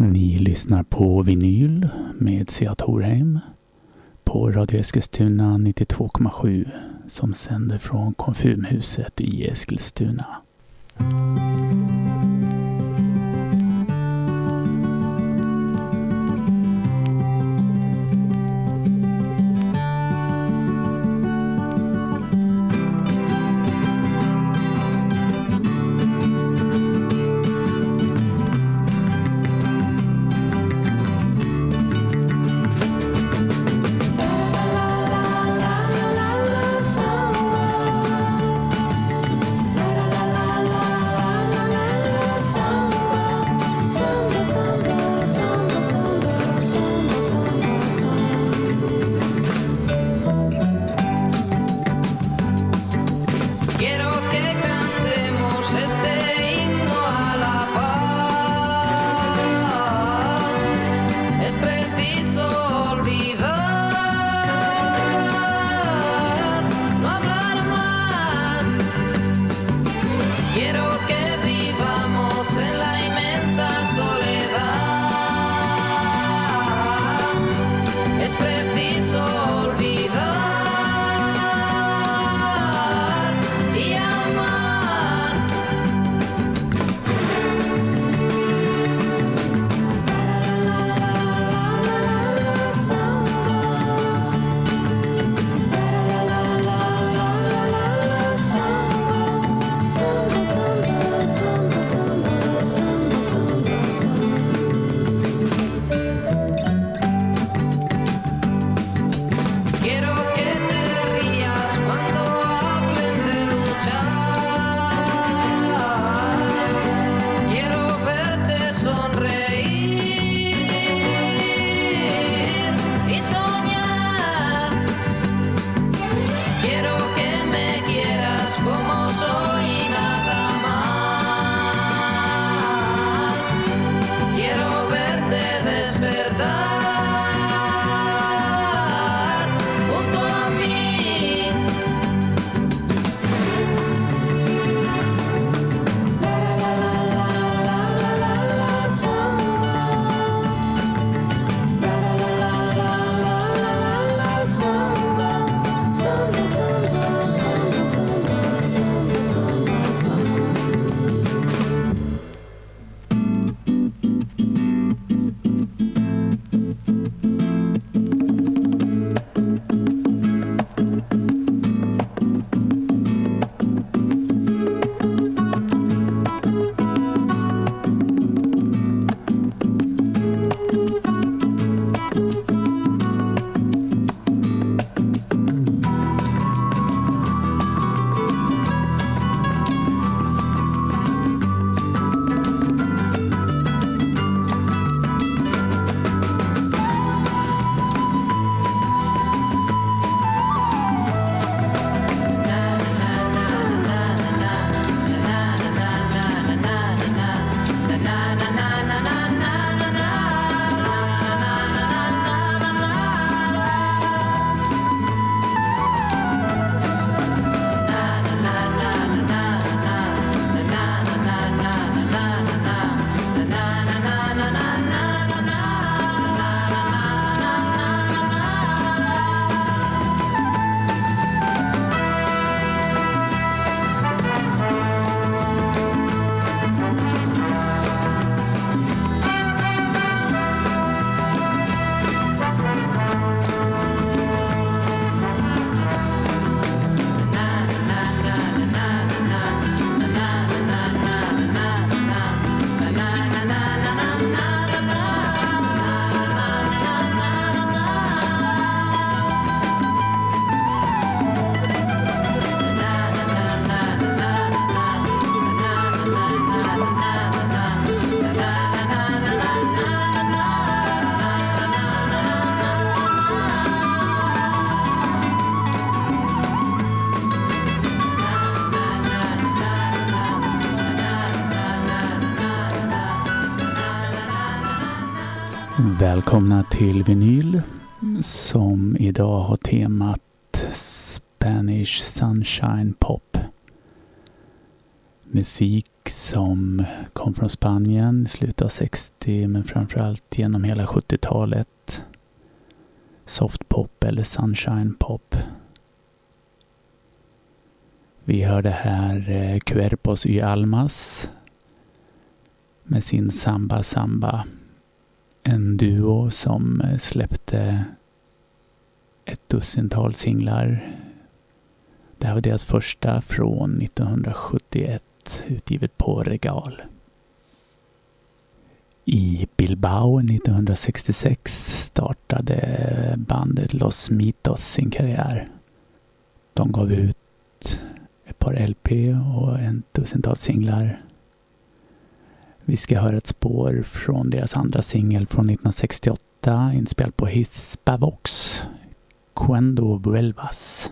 Ni lyssnar på vinyl med Sia Torheim på Radio Eskilstuna 92,7 som sänder från Konfumhuset i Eskilstuna. Välkomna till vinyl som idag har temat Spanish Sunshine Pop. Musik som kom från Spanien i slutet av 60 men framförallt genom hela 70-talet. Soft pop eller sunshine pop. Vi hörde här eh, Cuerpos y Almas med sin Samba Samba. En duo som eh, släppte ett dussintal singlar. Det här var deras första från 1971 utgivet på Regal. I Bilbao 1966 startade bandet Los Mitos sin karriär. De gav ut ett par LP och en dussintal singlar. Vi ska höra ett spår från deras andra singel från 1968 inspelad på Hispavox, Cuando Vuelvas.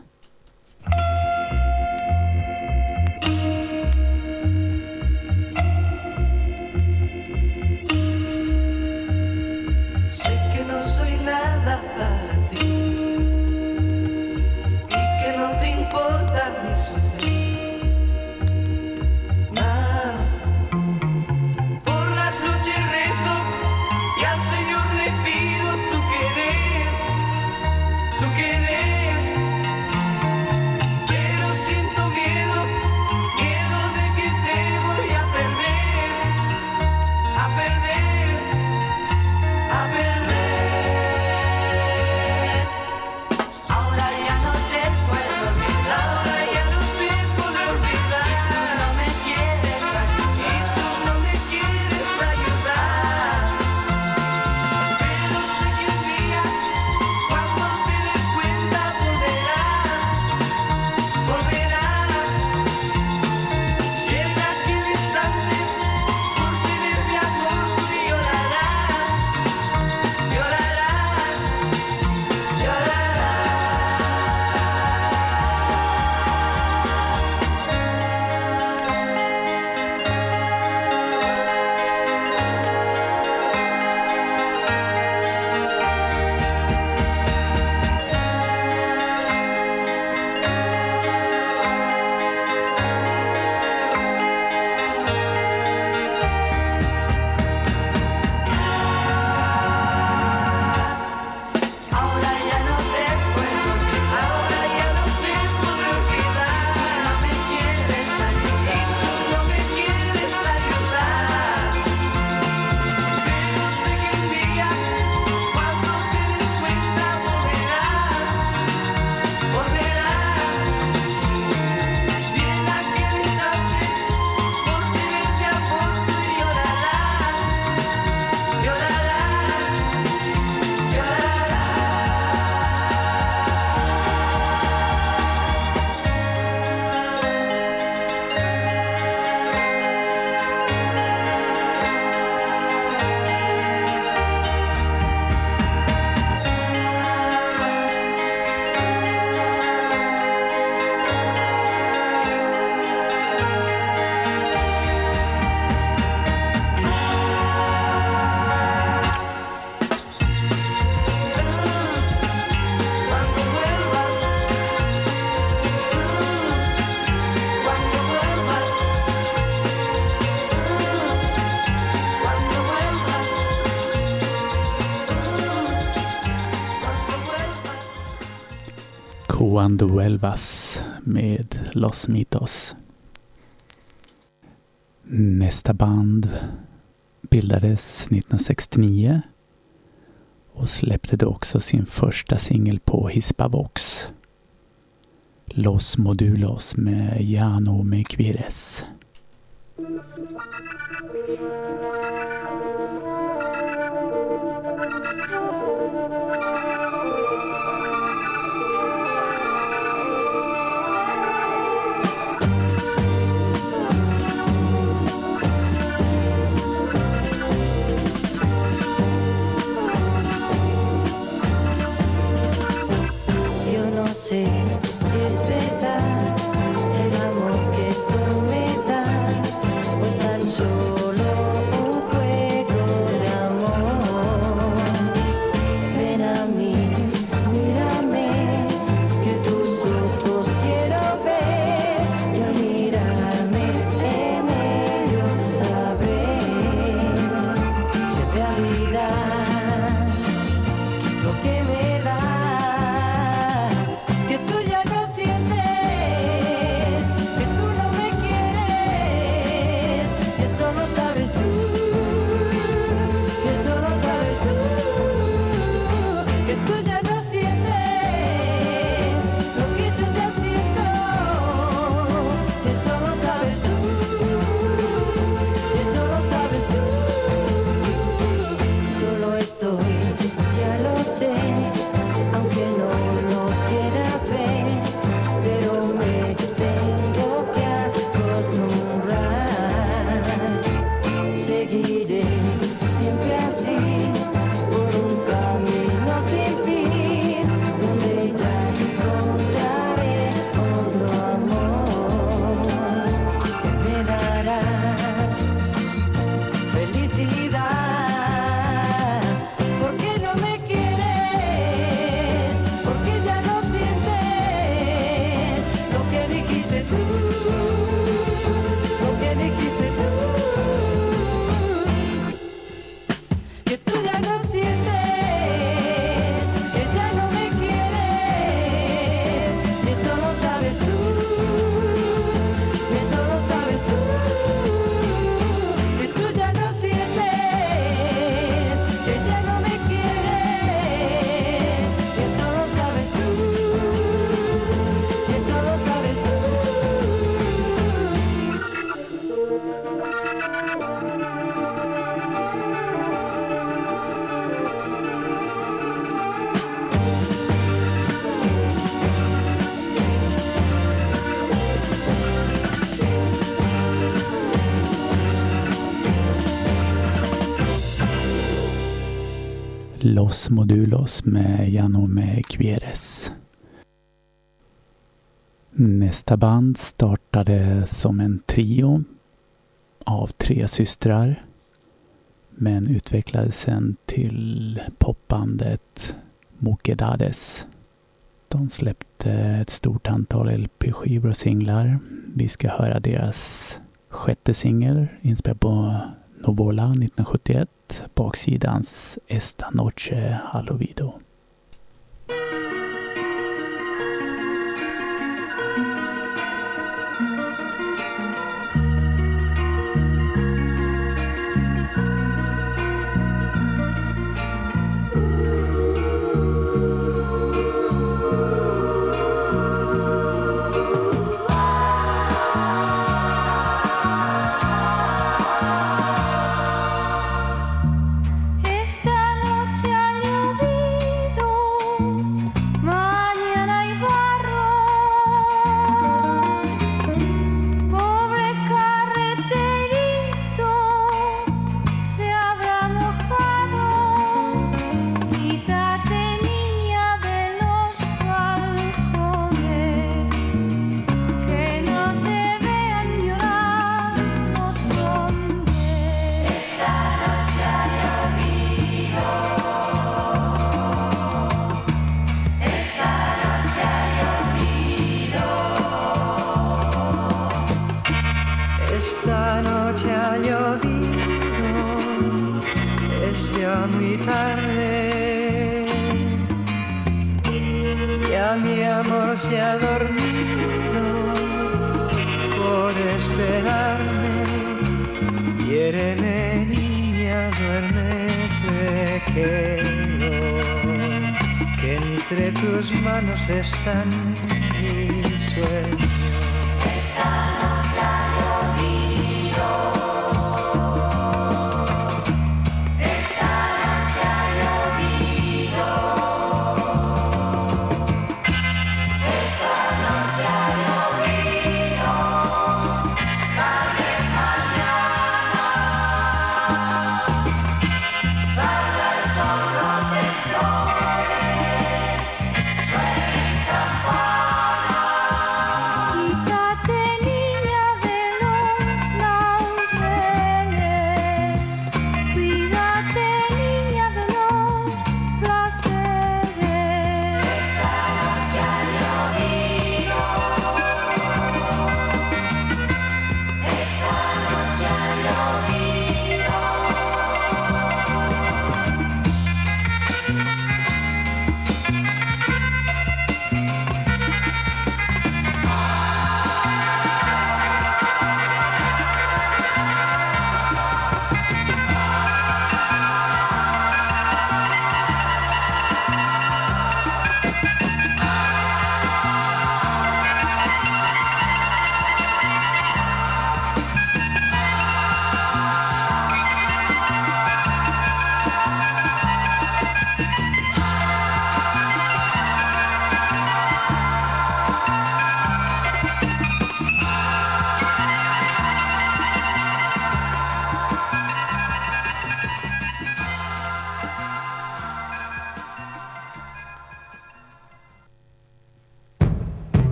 Banduelvas med Los Mitos. Nästa band bildades 1969 och släppte då också sin första singel på Hispavox. Los Modulos med Jano Mequires. Los Modulos med Janome Quieres. Nästa band startade som en trio av tre systrar men utvecklades sen till popbandet Mokedades. De släppte ett stort antal LP-skivor och singlar. Vi ska höra deras sjätte singel inspelad på Novola 1971. Baksidans Esta Noche Halovido.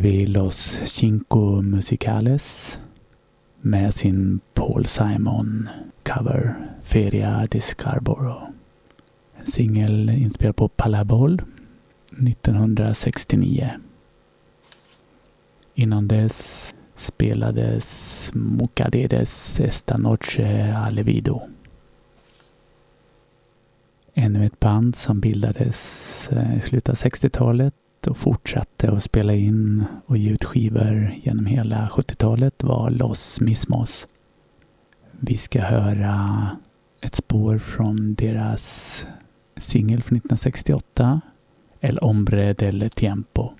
Hörde vi Los Cinco Musicales med sin Paul Simon cover Feria de Scarborough. En singel inspelad på Palabol 1969. Innan dess spelades Mucadedes Esta Noche Alevido. Ännu ett band som bildades eh, i slutet av 60-talet och fortsatte att spela in och ge ut skivor genom hela 70-talet var Los Mismos. Vi ska höra ett spår från deras singel från 1968, El Hombre del Tiempo.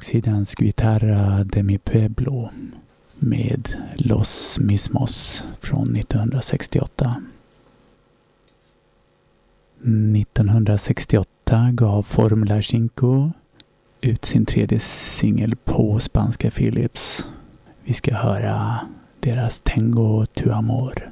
Baksidans Guitarra de mi Pueblo med Los Mismos från 1968. 1968 gav Formula Cinco ut sin tredje singel på spanska Philips. Vi ska höra deras Tengo tu amor.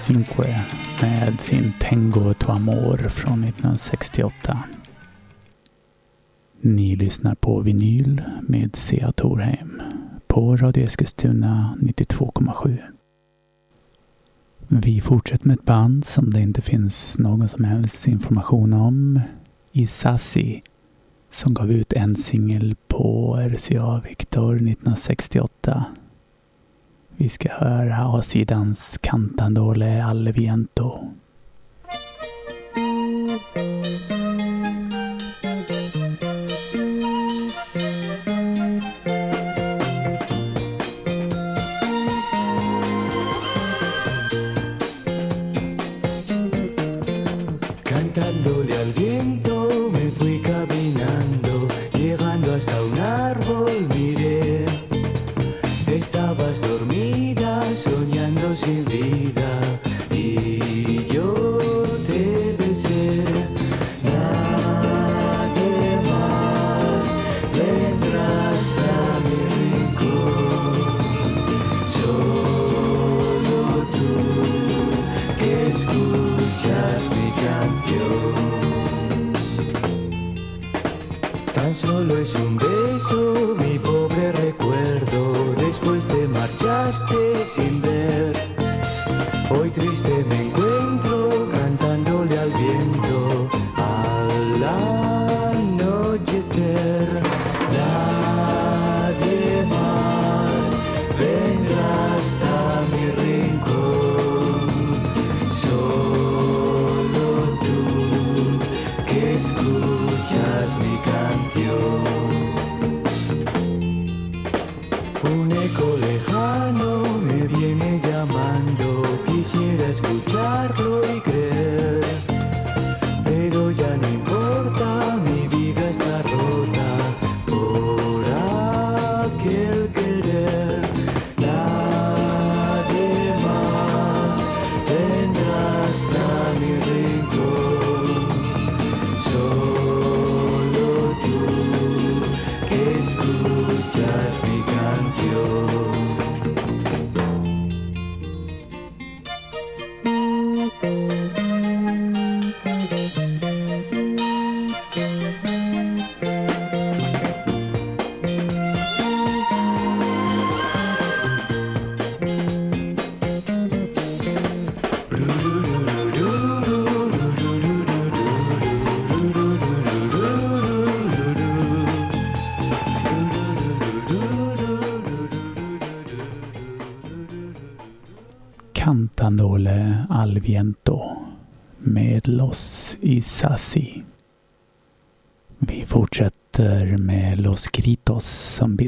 Cinque med sin Tengo tu amor från 1968. Ni lyssnar på vinyl med Sea Torheim på Radio Eskilstuna 92,7. Vi fortsätter med ett band som det inte finns någon som helst information om. Isasi som gav ut en singel på RCA Victor 1968 vi ska höra A-sidans cantandole al viento.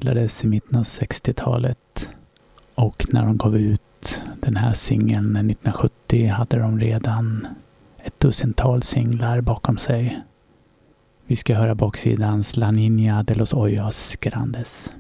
bildades i mitten av 60-talet och när de gav ut den här singeln 1970 hade de redan ett dussintal singlar bakom sig. Vi ska höra baksidans La Niña de los Hoyos Grandes.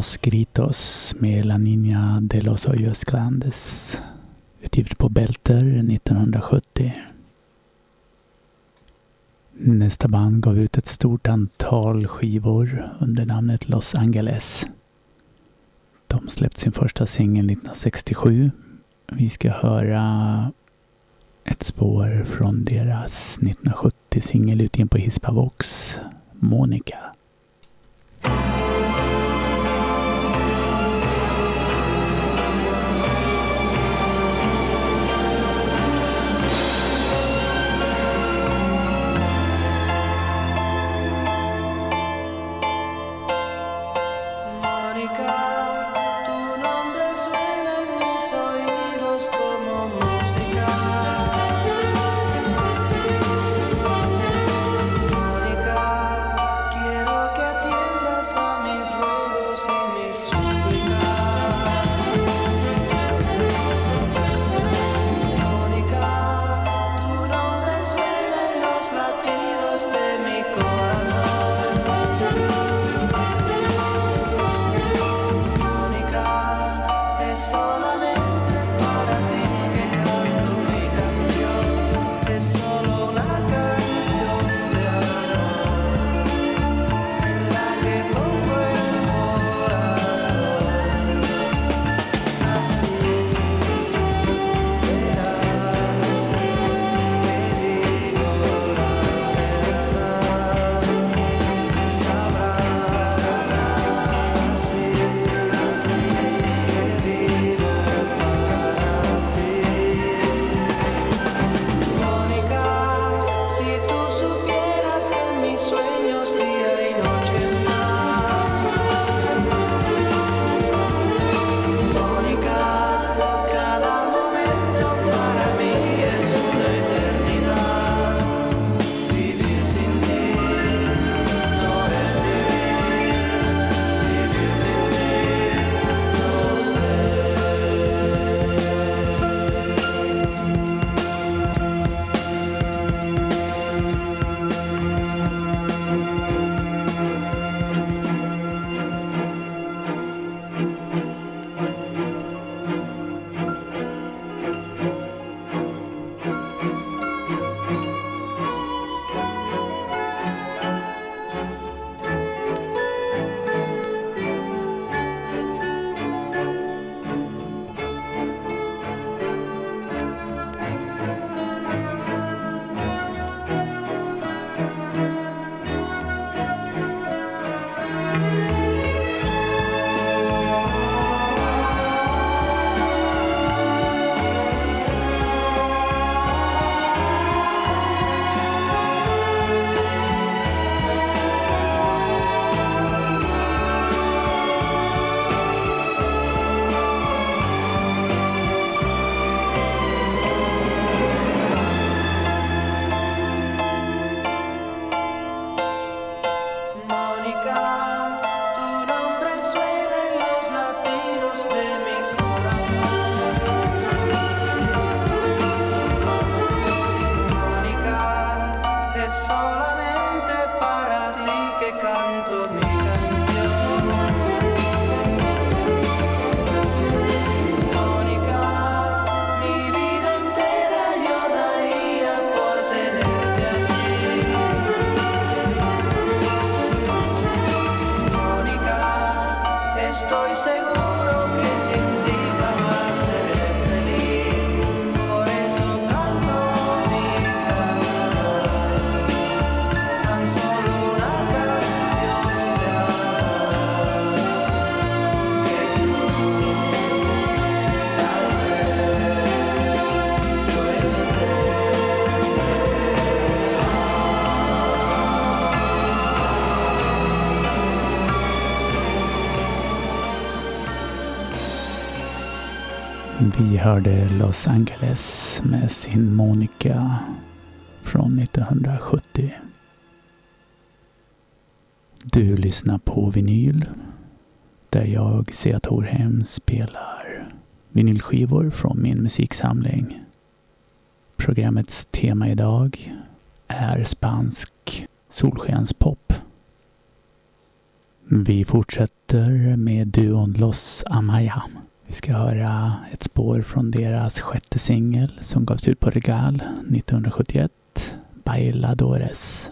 Los Gritos med La Niña de los Hoyos Grandes. Utgivet på Belter 1970. Nästa band gav ut ett stort antal skivor under namnet Los Angeles. De släppte sin första singel 1967. Vi ska höra ett spår från deras 1970 singel utgiven på Hispavox, Monica. sola Vi hörde Los Angeles med sin Monica från 1970. Du lyssnar på vinyl där jag, Sea Torhem, spelar vinylskivor från min musiksamling. Programmets tema idag är spansk solskenspop. Vi fortsätter med duon Los Amaya. Vi ska höra ett spår från deras sjätte singel som gavs ut på Regal 1971, Bailadores.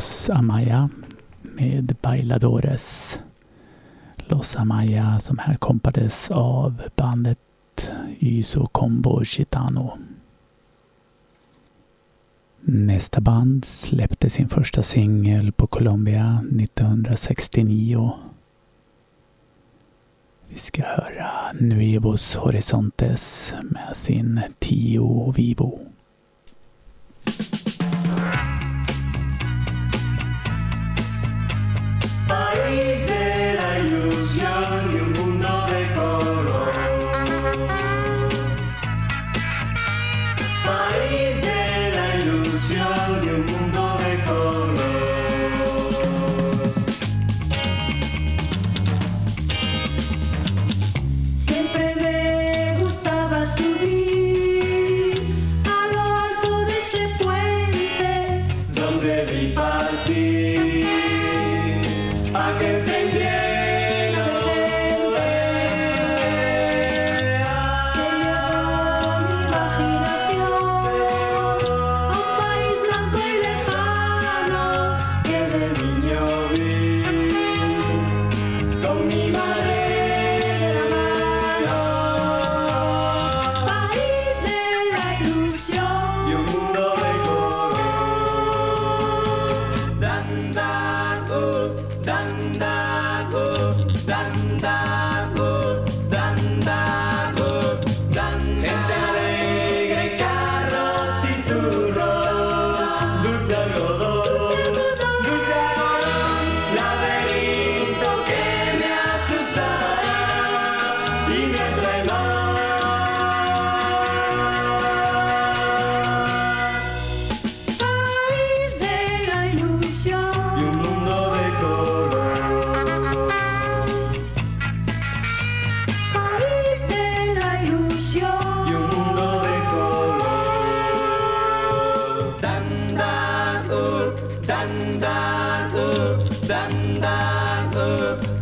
Los Amaya med Bailadores. Los Amaya som här kompades av bandet Yso Combo Chitano. Nästa band släppte sin första singel på Colombia 1969. Vi ska höra Nuevos Horizontes med sin Tio Vivo.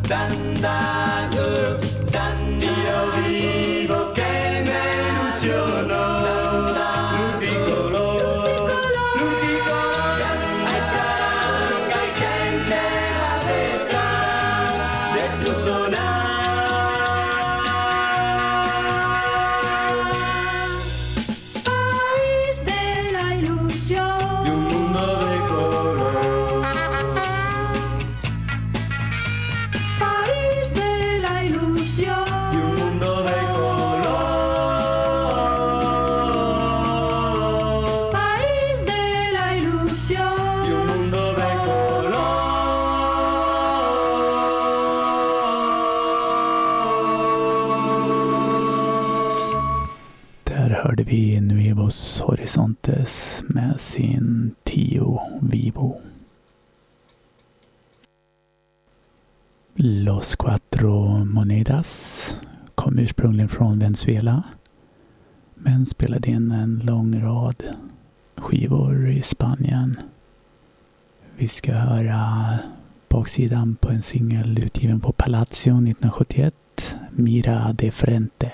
Danda. Horizontes med sin Tio Vivo. Los Cuatro Monedas kom ursprungligen från Venezuela men spelade in en lång rad skivor i Spanien. Vi ska höra baksidan på en singel utgiven på Palacio 1971, Mira de Frente.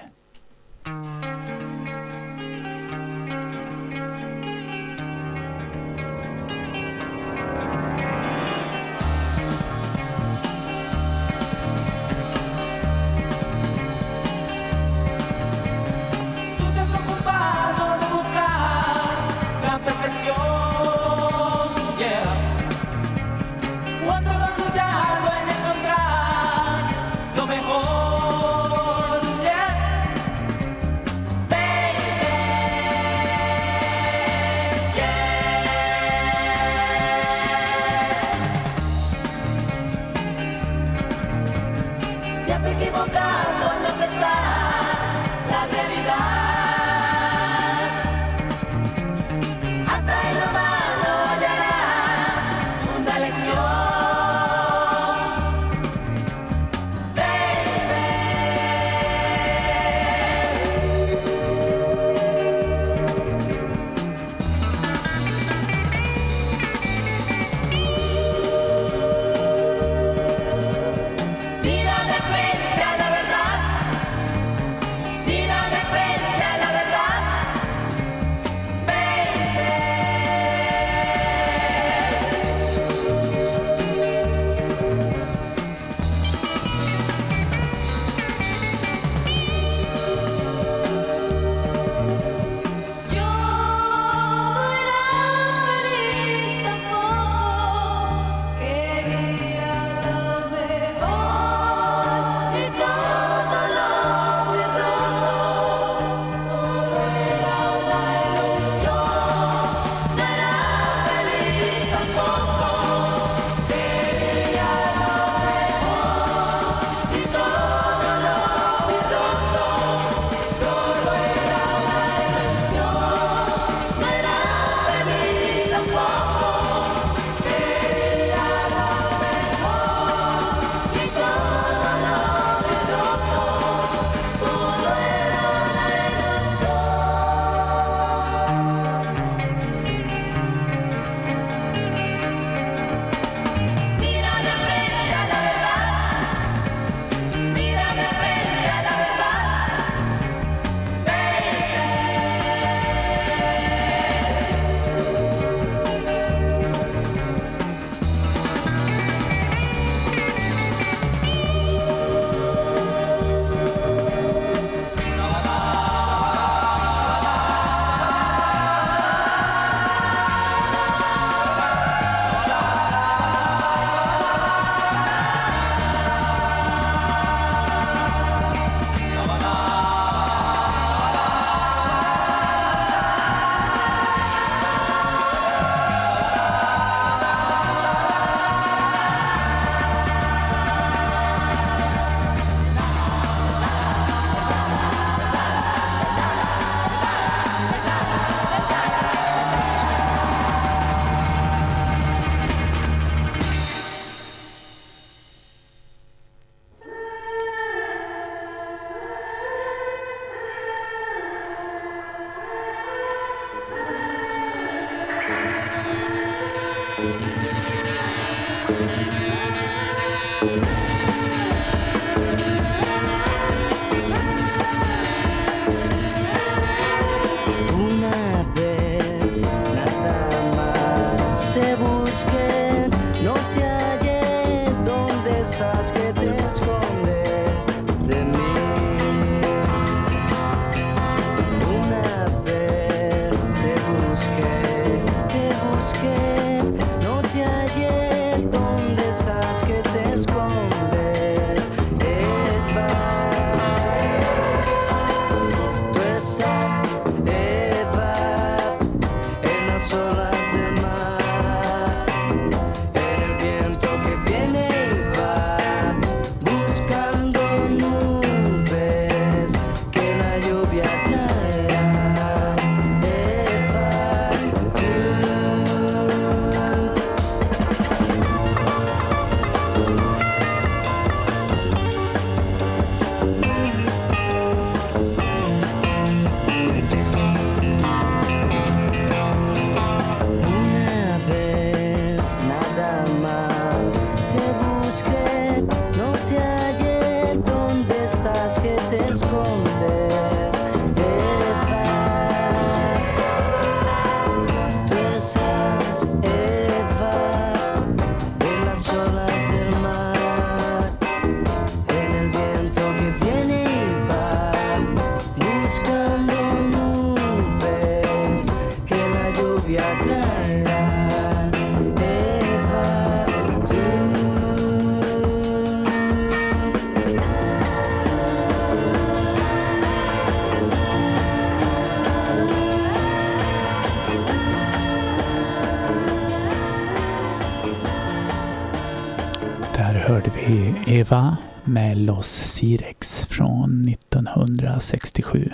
Los Sirex från 1967.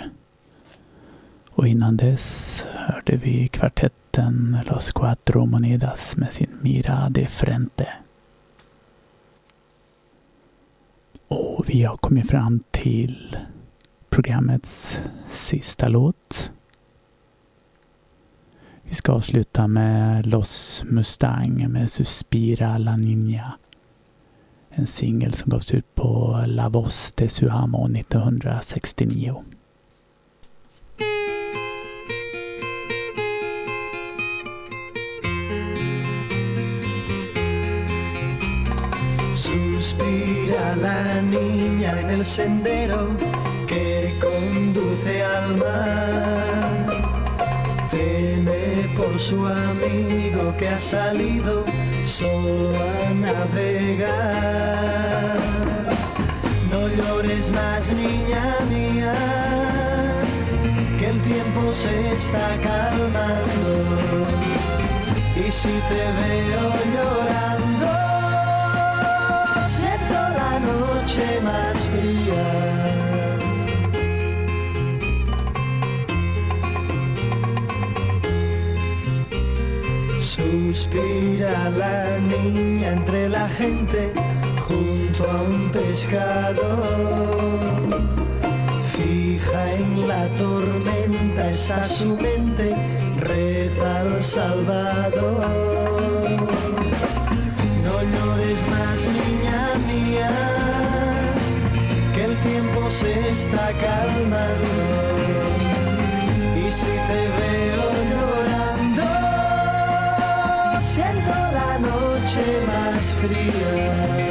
Och innan dess hörde vi kvartetten Los Cuatro Monedas med sin Mira de Frente. Och vi har kommit fram till programmets sista låt. Vi ska avsluta med Los Mustang med Suspira la Niña. En singel som gavs ut på La Voz de Suamo 1969. Suspira la niña en el sendero que conduce al mar. Teme por su amigo que ha salido solo a navegar. No llores más, niña mía, que el tiempo se está calmando. Y si te veo llorando, siento la noche más fría. Suspira la niña entre la gente junto a un pescador. Fija en la tormenta esa su mente, reza al Salvador. No llores más, niña mía, que el tiempo se está calmando. Y si te veo criar.